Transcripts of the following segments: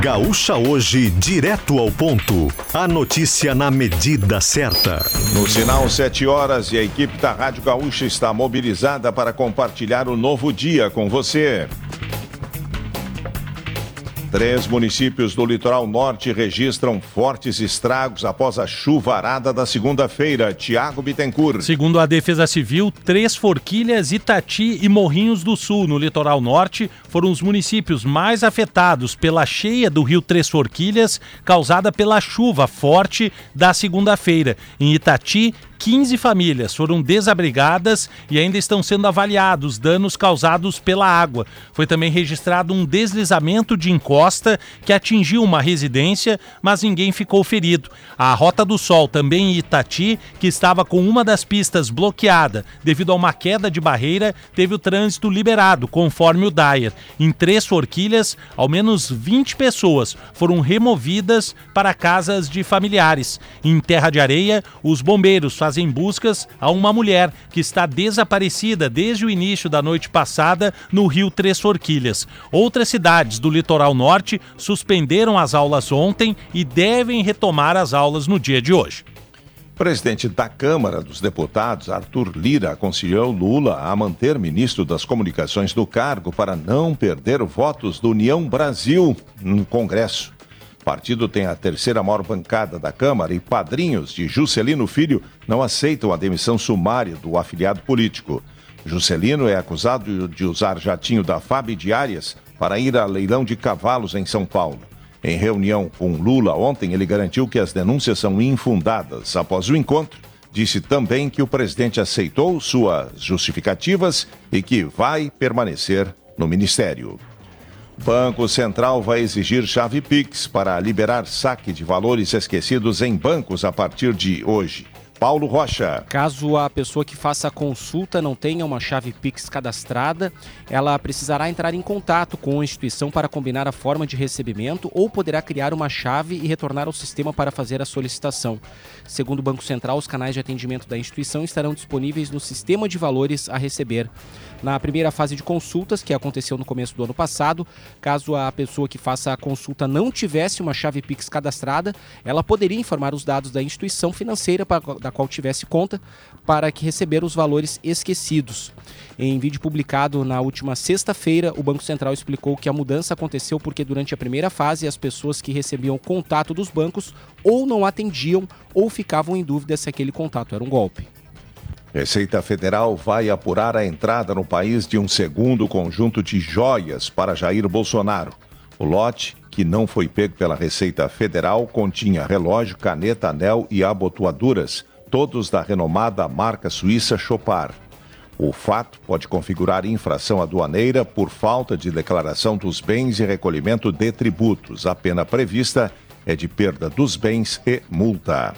Gaúcha Hoje, direto ao ponto. A notícia na medida certa. No sinal 7 horas e a equipe da Rádio Gaúcha está mobilizada para compartilhar o novo dia com você. Três municípios do litoral norte registram fortes estragos após a chuvarada da segunda-feira. Tiago Bittencourt. Segundo a Defesa Civil, Três Forquilhas, Itati e Morrinhos do Sul, no litoral norte, foram os municípios mais afetados pela cheia do rio Três Forquilhas, causada pela chuva forte da segunda-feira. Em Itati, 15 famílias foram desabrigadas e ainda estão sendo avaliados danos causados pela água. Foi também registrado um deslizamento de encosta que atingiu uma residência, mas ninguém ficou ferido. A Rota do Sol, também em Itati, que estava com uma das pistas bloqueada devido a uma queda de barreira, teve o trânsito liberado, conforme o Dyer. Em três forquilhas, ao menos 20 pessoas foram removidas para casas de familiares. Em Terra de Areia, os bombeiros fazem fazem buscas a uma mulher que está desaparecida desde o início da noite passada no Rio Três Forquilhas. Outras cidades do litoral norte suspenderam as aulas ontem e devem retomar as aulas no dia de hoje. Presidente da Câmara dos Deputados, Arthur Lira, aconselhou Lula a manter ministro das Comunicações do cargo para não perder votos do União Brasil no Congresso. Partido tem a terceira maior bancada da Câmara e padrinhos de Juscelino Filho não aceitam a demissão sumária do afiliado político. Juscelino é acusado de usar jatinho da FAB Diárias para ir a leilão de cavalos em São Paulo. Em reunião com Lula ontem, ele garantiu que as denúncias são infundadas. Após o encontro, disse também que o presidente aceitou suas justificativas e que vai permanecer no ministério. Banco Central vai exigir chave Pix para liberar saque de valores esquecidos em bancos a partir de hoje. Paulo Rocha. Caso a pessoa que faça a consulta não tenha uma chave Pix cadastrada, ela precisará entrar em contato com a instituição para combinar a forma de recebimento ou poderá criar uma chave e retornar ao sistema para fazer a solicitação. Segundo o Banco Central, os canais de atendimento da instituição estarão disponíveis no sistema de valores a receber na primeira fase de consultas, que aconteceu no começo do ano passado. Caso a pessoa que faça a consulta não tivesse uma chave Pix cadastrada, ela poderia informar os dados da instituição financeira da qual tivesse conta para que receber os valores esquecidos. Em vídeo publicado na última sexta-feira, o Banco Central explicou que a mudança aconteceu porque durante a primeira fase as pessoas que recebiam contato dos bancos ou não atendiam ou ficavam em dúvida se aquele contato era um golpe. Receita Federal vai apurar a entrada no país de um segundo conjunto de joias para Jair Bolsonaro. O lote, que não foi pego pela Receita Federal, continha relógio, caneta, anel e abotoaduras, todos da renomada marca suíça Chopard. O fato pode configurar infração aduaneira por falta de declaração dos bens e recolhimento de tributos. A pena prevista é de perda dos bens e multa.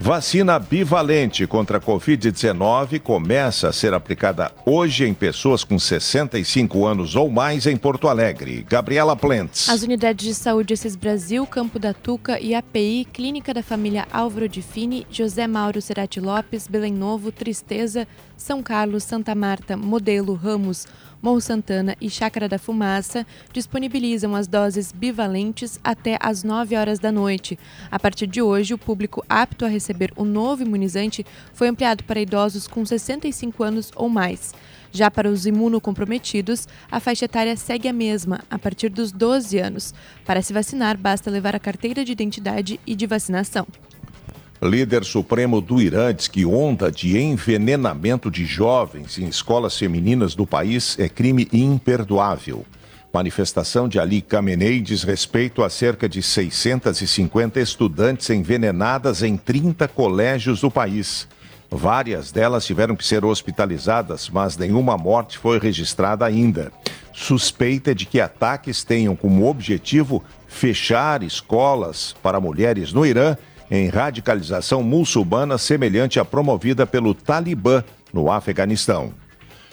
Vacina bivalente contra a Covid-19 começa a ser aplicada hoje em pessoas com 65 anos ou mais em Porto Alegre. Gabriela Plentes. As unidades de saúde Cis Brasil, Campo da Tuca e API, Clínica da Família Álvaro de Fini, José Mauro Cerati Lopes, Belém Novo, Tristeza, São Carlos, Santa Marta, Modelo, Ramos, Morro Santana e Chácara da Fumaça disponibilizam as doses bivalentes até às 9 horas da noite. A partir de hoje, o público apto a receber o novo imunizante foi ampliado para idosos com 65 anos ou mais. Já para os imunocomprometidos, a faixa etária segue a mesma, a partir dos 12 anos. Para se vacinar, basta levar a carteira de identidade e de vacinação. Líder supremo do Irã diz que onda de envenenamento de jovens em escolas femininas do país é crime imperdoável. Manifestação de Ali Khamenei diz respeito a cerca de 650 estudantes envenenadas em 30 colégios do país. Várias delas tiveram que ser hospitalizadas, mas nenhuma morte foi registrada ainda. Suspeita de que ataques tenham como objetivo fechar escolas para mulheres no Irã em radicalização muçulmana semelhante à promovida pelo Talibã no Afeganistão.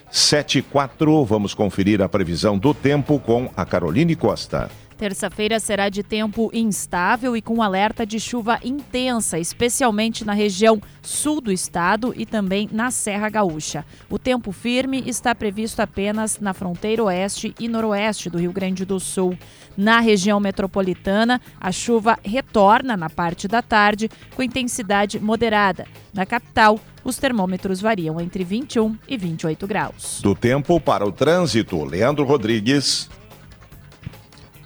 7 e 4, vamos conferir a previsão do tempo com a Caroline Costa. Terça-feira será de tempo instável e com alerta de chuva intensa, especialmente na região sul do estado e também na Serra Gaúcha. O tempo firme está previsto apenas na fronteira oeste e noroeste do Rio Grande do Sul. Na região metropolitana, a chuva retorna na parte da tarde com intensidade moderada. Na capital, os termômetros variam entre 21 e 28 graus. Do tempo para o trânsito, Leandro Rodrigues.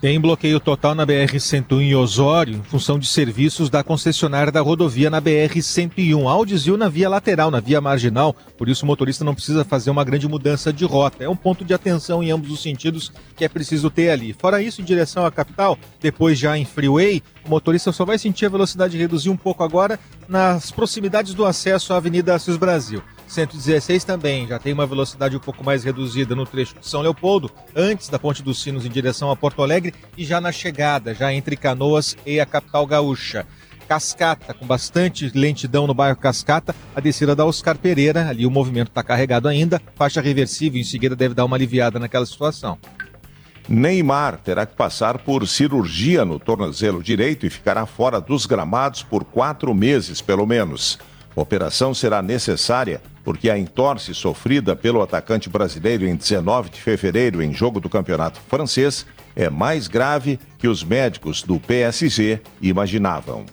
Tem bloqueio total na BR-101 em Osório, em função de serviços da concessionária da rodovia na BR-101. Há desvio na via lateral, na via marginal, por isso o motorista não precisa fazer uma grande mudança de rota. É um ponto de atenção em ambos os sentidos que é preciso ter ali. Fora isso, em direção à capital, depois já em freeway, o motorista só vai sentir a velocidade reduzir um pouco agora nas proximidades do acesso à Avenida Assis Brasil. 116 também já tem uma velocidade um pouco mais reduzida no trecho de São Leopoldo, antes da Ponte dos Sinos em direção a Porto Alegre e já na chegada, já entre Canoas e a capital gaúcha. Cascata, com bastante lentidão no bairro Cascata, a descida da Oscar Pereira, ali o movimento está carregado ainda, faixa reversível, em seguida deve dar uma aliviada naquela situação. Neymar terá que passar por cirurgia no tornozelo direito e ficará fora dos gramados por quatro meses, pelo menos. A operação será necessária porque a entorse sofrida pelo atacante brasileiro em 19 de fevereiro em jogo do campeonato francês é mais grave que os médicos do PSG imaginavam.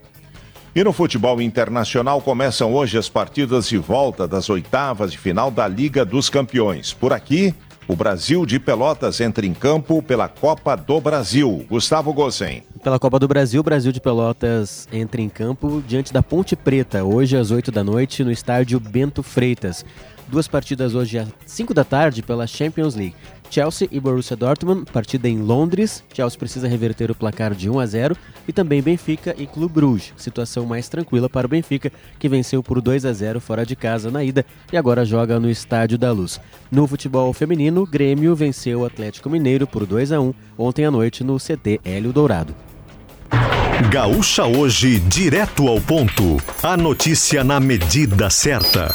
E no futebol internacional começam hoje as partidas de volta das oitavas de final da Liga dos Campeões. Por aqui, o Brasil de Pelotas entra em campo pela Copa do Brasil. Gustavo Gossen. Pela Copa do Brasil, o Brasil de Pelotas entra em campo diante da Ponte Preta, hoje às 8 da noite, no estádio Bento Freitas. Duas partidas hoje às 5 da tarde pela Champions League. Chelsea e Borussia Dortmund, partida em Londres. Chelsea precisa reverter o placar de 1 a 0 e também Benfica e Clube Bruges. Situação mais tranquila para o Benfica, que venceu por 2 a 0 fora de casa na ida e agora joga no Estádio da Luz. No futebol feminino, Grêmio venceu o Atlético Mineiro por 2 a 1 ontem à noite no CT Hélio Dourado. Gaúcha hoje, direto ao ponto. A notícia na medida certa.